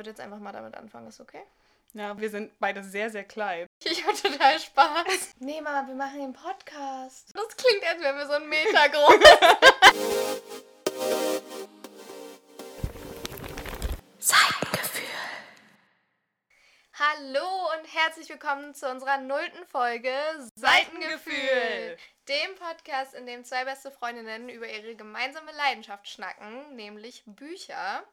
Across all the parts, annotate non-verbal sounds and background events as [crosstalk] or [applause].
würde jetzt einfach mal damit anfangen, ist okay? Ja, wir sind beide sehr, sehr klein. [laughs] Ich habe total Spaß. Nee, Mama, wir machen den Podcast. Das klingt, als wären wir so ein Meter groß. [laughs] Hallo und herzlich willkommen zu unserer nullten Folge Seitengefühl. Dem Podcast, in dem zwei beste Freundinnen über ihre gemeinsame Leidenschaft schnacken, nämlich Bücher.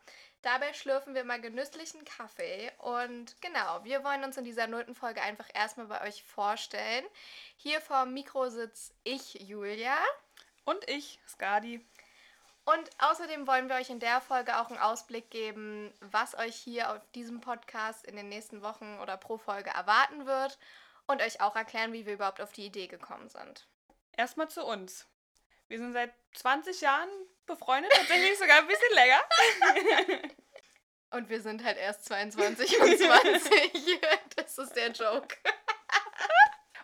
Dabei schlürfen wir mal genüsslichen Kaffee. Und genau, wir wollen uns in dieser nullten Folge einfach erstmal bei euch vorstellen. Hier vor dem Mikro sitze ich, Julia. Und ich, Skadi. Und außerdem wollen wir euch in der Folge auch einen Ausblick geben, was euch hier auf diesem Podcast in den nächsten Wochen oder pro Folge erwarten wird und euch auch erklären, wie wir überhaupt auf die Idee gekommen sind. Erstmal zu uns. Wir sind seit 20 Jahren befreundet, tatsächlich sogar ein bisschen länger. [laughs] Und wir sind halt erst 22 und 20. [laughs] Das ist der Joke.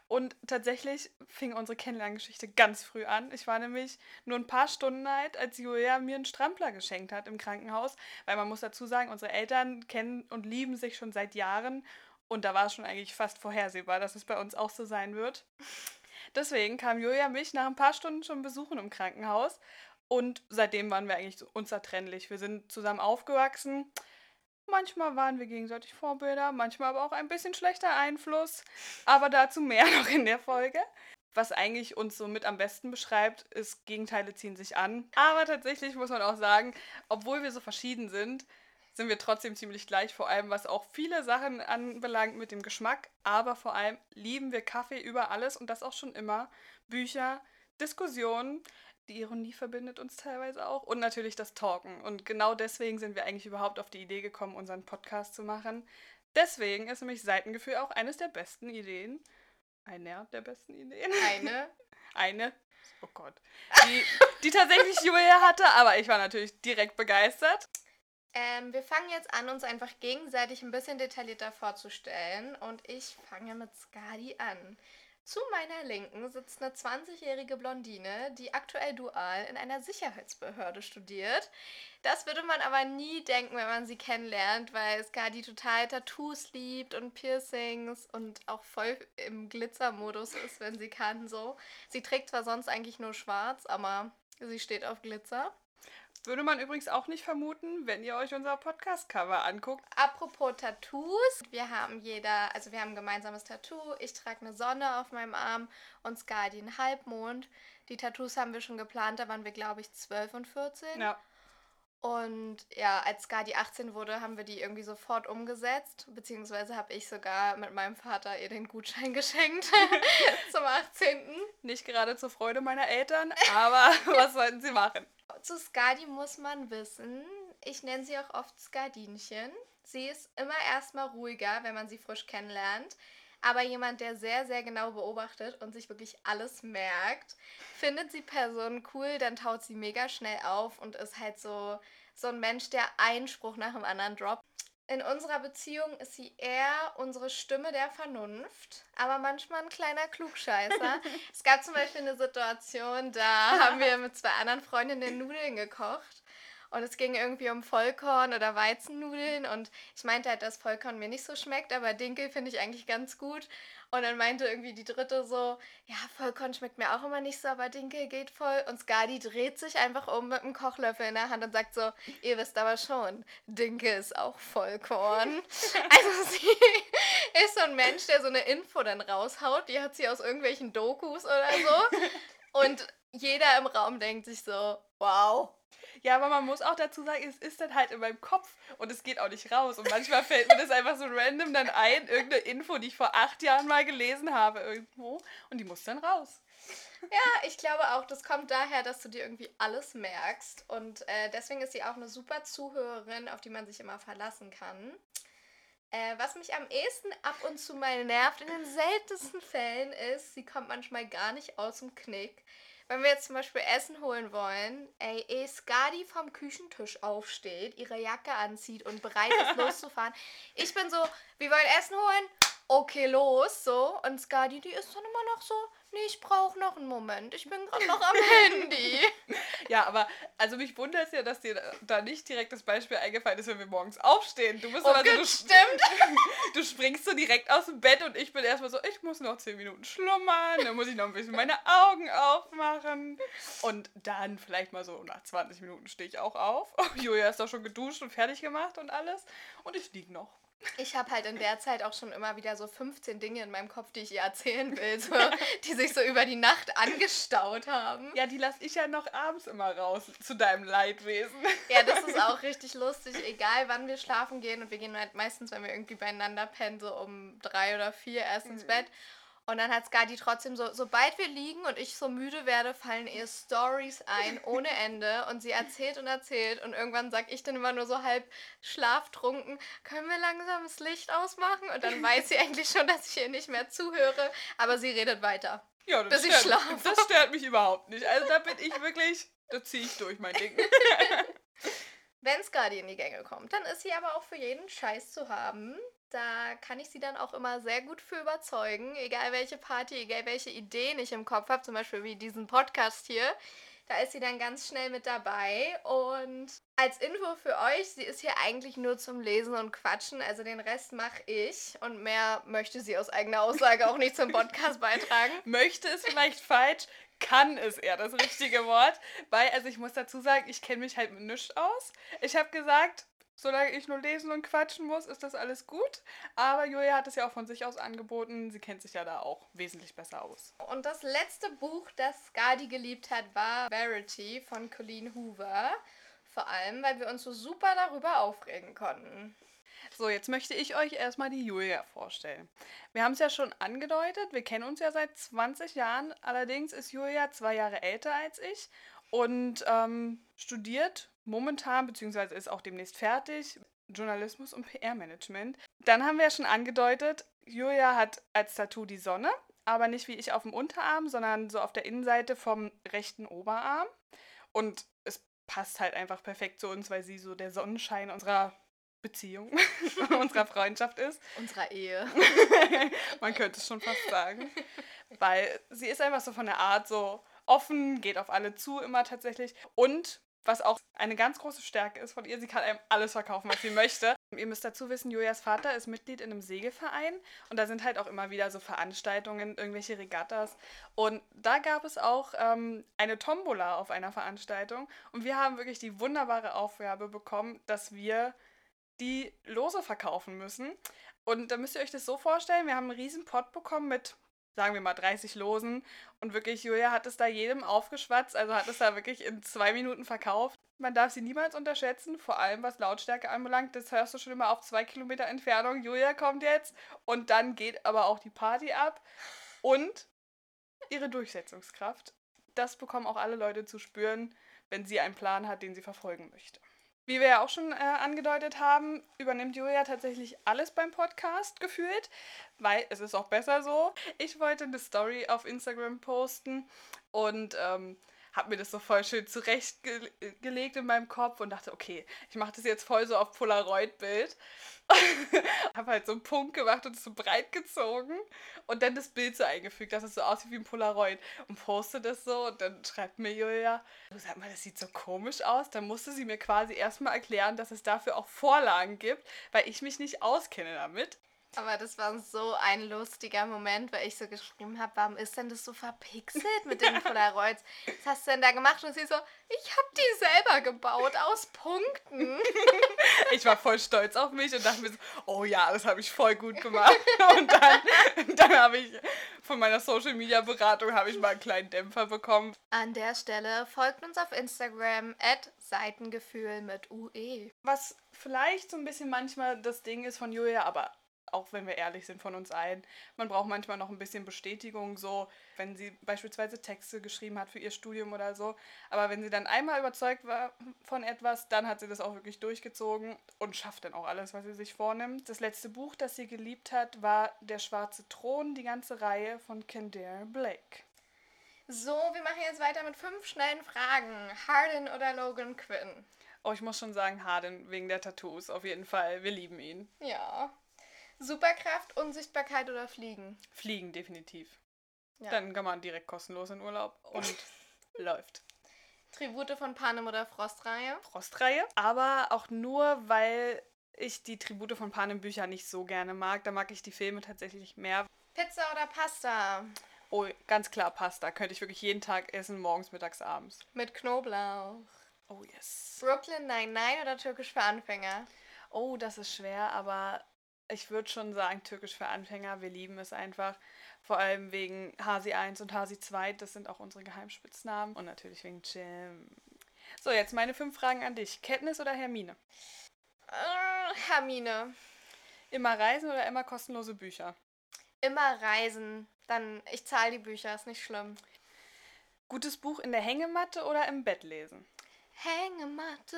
Und tatsächlich fing unsere Kennenlerngeschichte ganz früh an. Ich war nämlich nur ein paar Stunden alt, als Julia mir einen Strampler geschenkt hat im Krankenhaus. Weil man muss dazu sagen, unsere Eltern kennen und lieben sich schon seit Jahren. Und da war es schon eigentlich fast vorhersehbar, dass es bei uns auch so sein wird. Deswegen kam Julia mich nach ein paar Stunden schon besuchen im Krankenhaus. Und seitdem waren wir eigentlich unzertrennlich. Wir sind zusammen aufgewachsen. Manchmal waren wir gegenseitig Vorbilder, manchmal aber auch ein bisschen schlechter Einfluss. Aber dazu mehr [laughs] noch in der Folge. Was eigentlich uns so mit am besten beschreibt, ist, Gegenteile ziehen sich an. Aber tatsächlich muss man auch sagen, obwohl wir so verschieden sind, sind wir trotzdem ziemlich gleich, vor allem was auch viele Sachen anbelangt mit dem Geschmack. Aber vor allem lieben wir Kaffee über alles und das auch schon immer. Bücher, Diskussionen, die Ironie verbindet uns teilweise auch und natürlich das Talken. Und genau deswegen sind wir eigentlich überhaupt auf die Idee gekommen, unseren Podcast zu machen. Deswegen ist nämlich Seitengefühl auch eines der besten Ideen. Einer der besten Ideen. Eine. [laughs] Eine. Oh Gott. Die, die tatsächlich Julia hatte, aber ich war natürlich direkt begeistert. Ähm, wir fangen jetzt an, uns einfach gegenseitig ein bisschen detaillierter vorzustellen. Und ich fange mit Skadi an. Zu meiner Linken sitzt eine 20-jährige Blondine, die aktuell dual in einer Sicherheitsbehörde studiert. Das würde man aber nie denken, wenn man sie kennenlernt, weil Skadi total Tattoos liebt und Piercings und auch voll im Glitzermodus ist, wenn sie kann so. Sie trägt zwar sonst eigentlich nur schwarz, aber sie steht auf Glitzer. Würde man übrigens auch nicht vermuten, wenn ihr euch unser Podcast-Cover anguckt. Apropos Tattoos, wir haben jeder, also wir haben ein gemeinsames Tattoo. Ich trage eine Sonne auf meinem Arm und Skadi einen Halbmond. Die Tattoos haben wir schon geplant, da waren wir, glaube ich, 12 und 14. Ja. Und ja, als Skadi 18 wurde, haben wir die irgendwie sofort umgesetzt. Beziehungsweise habe ich sogar mit meinem Vater ihr den Gutschein [laughs] geschenkt [laughs] zum 18. Nicht gerade zur Freude meiner Eltern, aber [laughs] was sollten sie machen? Zu Skadi muss man wissen, ich nenne sie auch oft Skadinchen. Sie ist immer erstmal ruhiger, wenn man sie frisch kennenlernt. Aber jemand, der sehr, sehr genau beobachtet und sich wirklich alles merkt, findet sie Personen cool, dann taut sie mega schnell auf und ist halt so, so ein Mensch, der einen Spruch nach dem anderen droppt. In unserer Beziehung ist sie eher unsere Stimme der Vernunft, aber manchmal ein kleiner Klugscheißer. [laughs] es gab zum Beispiel eine Situation, da haben wir mit zwei anderen Freundinnen Nudeln gekocht und es ging irgendwie um Vollkorn oder Weizennudeln. Und ich meinte halt, dass Vollkorn mir nicht so schmeckt, aber Dinkel finde ich eigentlich ganz gut. Und dann meinte irgendwie die dritte so, ja, Vollkorn schmeckt mir auch immer nicht so, aber Dinkel geht voll. Und Skadi dreht sich einfach um mit einem Kochlöffel in der Hand und sagt so, ihr wisst aber schon, Dinkel ist auch Vollkorn. [laughs] also sie [laughs] ist so ein Mensch, der so eine Info dann raushaut. Die hat sie aus irgendwelchen Dokus oder so. [laughs] Und jeder im Raum denkt sich so, wow, ja, aber man muss auch dazu sagen, es ist dann halt in meinem Kopf und es geht auch nicht raus. Und manchmal [laughs] fällt mir das einfach so random dann ein, irgendeine Info, die ich vor acht Jahren mal gelesen habe irgendwo und die muss dann raus. Ja, ich glaube auch, das kommt daher, dass du dir irgendwie alles merkst. Und äh, deswegen ist sie auch eine super Zuhörerin, auf die man sich immer verlassen kann. Äh, was mich am ehesten ab und zu mal nervt, in den seltensten Fällen, ist, sie kommt manchmal gar nicht aus dem Knick. Wenn wir jetzt zum Beispiel Essen holen wollen, ey, ehe Skadi vom Küchentisch aufsteht, ihre Jacke anzieht und bereit ist [laughs] loszufahren, ich bin so, wir wollen Essen holen, okay, los, so. Und Skadi, die ist dann immer noch so, nee, ich brauche noch einen Moment. Ich bin gerade noch am [laughs] Handy. Ja, aber also mich wundert es ja, dass dir da nicht direkt das Beispiel eingefallen ist, wenn wir morgens aufstehen. Du bist Oh, aber so, du, stimmt. [laughs] du springst so direkt aus dem Bett und ich bin erstmal so, ich muss noch 10 Minuten schlummern, dann muss ich noch ein bisschen meine Augen aufmachen. Und dann vielleicht mal so nach 20 Minuten stehe ich auch auf. Julia ist doch schon geduscht und fertig gemacht und alles. Und ich liege noch. Ich habe halt in der Zeit auch schon immer wieder so 15 Dinge in meinem Kopf, die ich ihr erzählen will, so, [laughs] die sich so über die Nacht angestaut haben. Ja, die lasse ich ja noch abends immer raus zu deinem Leidwesen. Ja, das [laughs] ist auch richtig lustig, egal wann wir schlafen gehen. Und wir gehen halt meistens, wenn wir irgendwie beieinander pennen, so um drei oder vier erst ins Bett. Und dann hat Skadi trotzdem so, sobald wir liegen und ich so müde werde, fallen ihr Stories ein ohne [laughs] Ende. Und sie erzählt und erzählt. Und irgendwann sag ich dann immer nur so halb schlaftrunken, können wir langsam das Licht ausmachen? Und dann weiß sie eigentlich schon, dass ich ihr nicht mehr zuhöre. Aber sie redet weiter. Ja, Bis das ich stört, schlafe. das stört mich überhaupt nicht. Also da bin ich wirklich, da ziehe ich durch mein Ding. [laughs] Wenn Skadi in die Gänge kommt, dann ist sie aber auch für jeden Scheiß zu haben. Da kann ich sie dann auch immer sehr gut für überzeugen. Egal welche Party, egal welche Ideen ich im Kopf habe, zum Beispiel wie diesen Podcast hier. Da ist sie dann ganz schnell mit dabei. Und als Info für euch, sie ist hier eigentlich nur zum Lesen und Quatschen. Also den Rest mache ich. Und mehr möchte sie aus eigener Aussage auch nicht zum Podcast beitragen. [laughs] Möchte es vielleicht falsch, kann es eher das richtige Wort. Weil, also ich muss dazu sagen, ich kenne mich halt mit nichts aus. Ich habe gesagt, solange ich nur lesen und quatschen muss, ist das alles gut. Aber Julia hat es ja auch von sich aus angeboten. Sie kennt sich ja da auch wesentlich besser aus. Und das letzte Buch, das Skadi geliebt hat, war Verity von Colleen Hoover. Vor allem, weil wir uns so super darüber aufregen konnten. So, jetzt möchte ich euch erstmal die Julia vorstellen. Wir haben es ja schon angedeutet, wir kennen uns ja seit 20 Jahren. Allerdings ist Julia zwei Jahre älter als ich und ähm, studiert momentan, beziehungsweise ist auch demnächst fertig, Journalismus und PR-Management. Dann haben wir ja schon angedeutet, Julia hat als Tattoo die Sonne, aber nicht wie ich auf dem Unterarm, sondern so auf der Innenseite vom rechten Oberarm. Und es passt halt einfach perfekt zu uns, weil sie so der Sonnenschein unserer Beziehung, [laughs] unserer Freundschaft ist. Unserer Ehe. [laughs] Man könnte es schon fast sagen. Weil sie ist einfach so von der Art so offen, geht auf alle zu immer tatsächlich. Und was auch eine ganz große Stärke ist von ihr, sie kann einem alles verkaufen, was sie möchte. Ihr müsst dazu wissen, Julias Vater ist Mitglied in einem Segelverein und da sind halt auch immer wieder so Veranstaltungen, irgendwelche Regattas. Und da gab es auch ähm, eine Tombola auf einer Veranstaltung und wir haben wirklich die wunderbare Aufgabe bekommen, dass wir die Lose verkaufen müssen. Und da müsst ihr euch das so vorstellen, wir haben einen riesen Pot bekommen mit, sagen wir mal, 30 Losen. Und wirklich, Julia hat es da jedem aufgeschwatzt, also hat es da wirklich in zwei Minuten verkauft. Man darf sie niemals unterschätzen, vor allem was Lautstärke anbelangt. Das hörst du schon immer auf zwei Kilometer Entfernung. Julia kommt jetzt und dann geht aber auch die Party ab. Und ihre Durchsetzungskraft. Das bekommen auch alle Leute zu spüren, wenn sie einen Plan hat, den sie verfolgen möchte. Wie wir ja auch schon äh, angedeutet haben, übernimmt Julia tatsächlich alles beim Podcast gefühlt, weil es ist auch besser so. Ich wollte eine Story auf Instagram posten und ähm, habe mir das so voll schön zurechtgelegt in meinem Kopf und dachte, okay, ich mache das jetzt voll so auf Polaroid-Bild. [laughs] habe halt so einen Punkt gemacht und es so breit gezogen und dann das Bild so eingefügt, dass es so aussieht wie ein Polaroid und poste das so und dann schreibt mir Julia, du sag mal, das sieht so komisch aus. Dann musste sie mir quasi erstmal erklären, dass es dafür auch Vorlagen gibt, weil ich mich nicht auskenne damit. Aber das war so ein lustiger Moment, weil ich so geschrieben habe, warum ist denn das so verpixelt mit den [laughs] Polaroids? Was hast du denn da gemacht? Und sie so, ich habe die selber gebaut aus Punkten. [laughs] Ich war voll stolz auf mich und dachte mir so, oh ja, das habe ich voll gut gemacht. [laughs] Und dann, dann habe ich von meiner Social Media Beratung habe ich mal einen kleinen Dämpfer bekommen. An der Stelle folgt uns auf Instagram at Seitengefühl mit. UE. Was vielleicht so ein bisschen manchmal das Ding ist von Julia, aber auch wenn wir ehrlich sind von uns allen, man braucht manchmal noch ein bisschen Bestätigung, so wenn sie beispielsweise Texte geschrieben hat für ihr Studium oder so. Aber wenn sie dann einmal überzeugt war von etwas, dann hat sie das auch wirklich durchgezogen und schafft dann auch alles, was sie sich vornimmt. Das letzte Buch, das sie geliebt hat, war Der schwarze Thron, die ganze Reihe von Kendare Blake. So, wir machen jetzt weiter mit fünf schnellen Fragen. Harden oder Logan Quinn? Oh, ich muss schon sagen, Harden wegen der Tattoos, auf jeden Fall. Wir lieben ihn. Ja. Superkraft, Unsichtbarkeit oder Fliegen? Fliegen, definitiv. Ja. Dann kann man direkt kostenlos in Urlaub und [laughs] läuft. Tribute von Panem oder Frostreihe? Frostreihe. Aber auch nur, weil ich die Tribute von Panem Bücher nicht so gerne mag. Da mag ich die Filme tatsächlich mehr. Pizza oder Pasta? Oh, ganz klar Pasta. Könnte ich wirklich jeden Tag essen, morgens, mittags, abends. Mit Knoblauch. Oh yes. Brooklyn Nine-Nine oder Türkisch für Anfänger? Oh, das ist schwer, aber ich würde schon sagen, Türkisch für Anfänger. Wir lieben es einfach. Vor allem wegen Hasi 1 und Hasi 2. Das sind auch unsere Geheimspitznamen. Und natürlich wegen Jim. So, jetzt meine fünf Fragen an dich. Katniss oder Hermine? Äh, Hermine. Immer reisen oder immer kostenlose Bücher? Immer reisen. Dann, ich zahle die Bücher, ist nicht schlimm. Gutes Buch in der Hängematte oder im Bett lesen? Hängematte.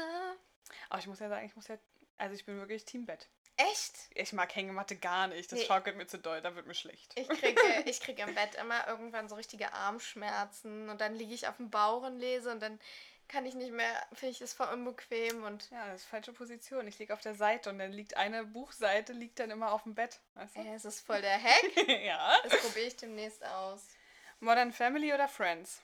Aber ich muss ja sagen, ich muss ja. Also ich bin wirklich Team Bett. Echt? Ich mag Hängematte gar nicht. Das Nee. schaukelt mir zu doll, da wird mir schlecht. Ich kriege, [laughs] ich kriege im Bett immer irgendwann so richtige Armschmerzen und dann liege ich auf dem Bauch und lese und dann kann ich nicht mehr, finde ich es voll unbequem und Ja, das ist falsche Position. Ich liege auf der Seite und dann liegt eine Buchseite liegt dann immer auf dem Bett. Weißt du? äh, es ist voll der Hack. [laughs] ja. Das probiere ich demnächst aus. Modern Family oder Friends?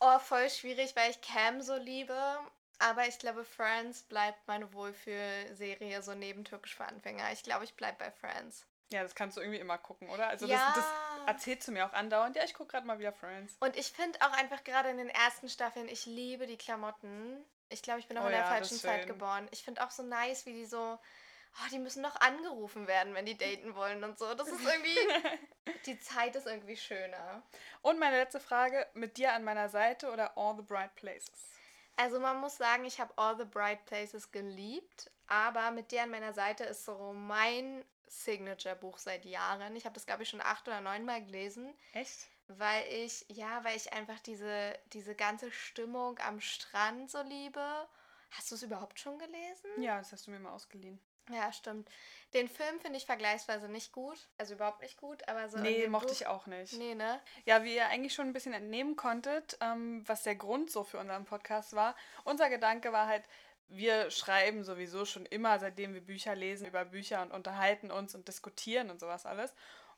Oh, voll schwierig, weil ich Cam so liebe. Aber ich glaube, Friends bleibt meine Wohlfühlserie so neben Türkisch für Anfänger. Ich glaube, ich bleibe bei Friends. Ja, das kannst du irgendwie immer gucken, oder? Also ja. das, das erzählst du mir auch andauernd. Ja, ich gucke gerade mal wieder Friends. Und ich finde auch einfach gerade in den ersten Staffeln, ich liebe die Klamotten. Ich glaube, ich bin auch Oh in der ja, falschen Zeit geboren. Ich finde auch so nice, wie die so, oh, die müssen noch angerufen werden, wenn die daten wollen und so. Das ist irgendwie, [laughs] die Zeit ist irgendwie schöner. Und meine letzte Frage, mit dir an meiner Seite oder All the Bright Places? Also man muss sagen, ich habe All the Bright Places geliebt, aber mit der an meiner Seite ist so mein Signature-Buch seit Jahren. Ich habe das, glaube ich, schon acht oder neun Mal gelesen. Echt? Weil ich, ja, weil ich einfach diese, diese ganze Stimmung am Strand so liebe. Hast du es überhaupt schon gelesen? Ja, das hast du mir mal ausgeliehen. Ja, stimmt. Den Film finde ich vergleichsweise nicht gut. Also überhaupt nicht gut, aber so. Nee, mochte Buch- ich auch nicht. Nee, ne? Ja, wie ihr eigentlich schon ein bisschen entnehmen konntet, ähm, was der Grund so für unseren Podcast war. Unser Gedanke war halt, wir schreiben sowieso schon immer, seitdem wir Bücher lesen, über Bücher und unterhalten uns und diskutieren und sowas alles.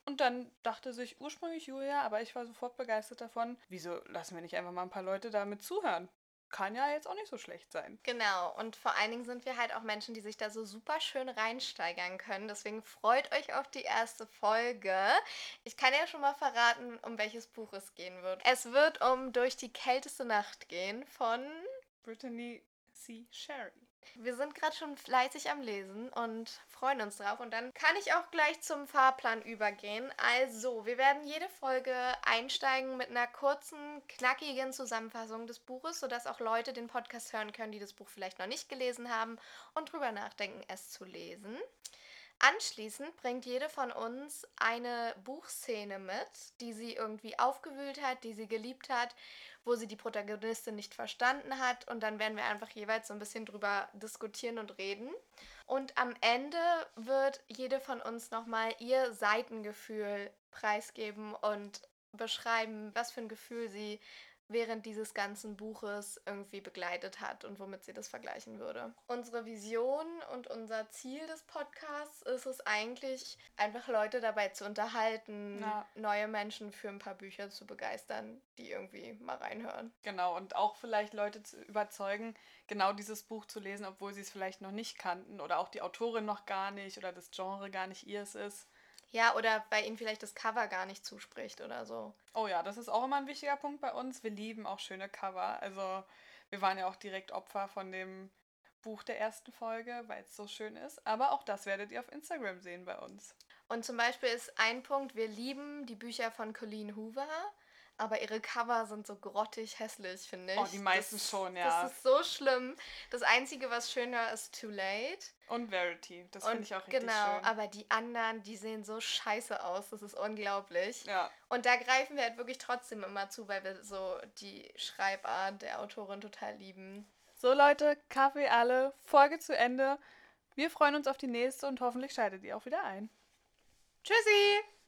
Und dann dachte sich ursprünglich Julia, aber ich war sofort begeistert davon, wieso lassen wir nicht einfach mal ein paar Leute damit zuhören? Kann ja jetzt auch nicht so schlecht sein. Genau. Und vor allen Dingen sind wir halt auch Menschen, die sich da so super schön reinsteigern können. Deswegen freut euch auf die erste Folge. Ich kann ja schon mal verraten, um welches Buch es gehen wird. Es wird um Durch die kälteste Nacht gehen von Brittany C. Sherry. Wir sind gerade schon fleißig am Lesen und freuen uns drauf. Und dann kann ich auch gleich zum Fahrplan übergehen. Also, wir werden jede Folge einsteigen mit einer kurzen, knackigen Zusammenfassung des Buches, sodass auch Leute den Podcast hören können, die das Buch vielleicht noch nicht gelesen haben und drüber nachdenken, es zu lesen. Anschließend bringt jede von uns eine Buchszene mit, die sie irgendwie aufgewühlt hat, die sie geliebt hat, wo sie die Protagonistin nicht verstanden hat. Und dann werden wir einfach jeweils so ein bisschen drüber diskutieren und reden. Und am Ende wird jede von uns nochmal ihr Seitengefühl preisgeben und beschreiben, was für ein Gefühl sie während dieses ganzen Buches irgendwie begleitet hat und womit sie das vergleichen würde. Unsere Vision und unser Ziel des Podcasts ist es eigentlich, einfach Leute dabei zu unterhalten, Ja. neue Menschen für ein paar Bücher zu begeistern, die irgendwie mal reinhören. Genau, und auch vielleicht Leute zu überzeugen, genau dieses Buch zu lesen, obwohl sie es vielleicht noch nicht kannten oder auch die Autorin noch gar nicht oder das Genre gar nicht ihrs ist. Ja, oder bei ihnen vielleicht das Cover gar nicht zuspricht oder so. Oh ja, das ist auch immer ein wichtiger Punkt bei uns. Wir lieben auch schöne Cover. Also wir waren ja auch direkt Opfer von dem Buch der ersten Folge, weil es so schön ist. Aber auch das werdet ihr auf Instagram sehen bei uns. Und zum Beispiel ist ein Punkt, wir lieben die Bücher von Colleen Hoover, aber ihre Cover sind so grottig hässlich, finde ich. Oh, die meisten das, schon, ja. Das ist so schlimm. Das Einzige, was schön war, ist Too Late. Und Verity, das finde ich auch richtig genau, schön. aber die anderen, die sehen so scheiße aus, das ist unglaublich. Ja, Und da greifen wir halt wirklich trotzdem immer zu, weil wir so die Schreibart der Autorin total lieben. so Leute, Kaffee alle, Folge zu Ende. Wir freuen uns auf die nächste und hoffentlich schaltet ihr auch wieder ein. Tschüssi!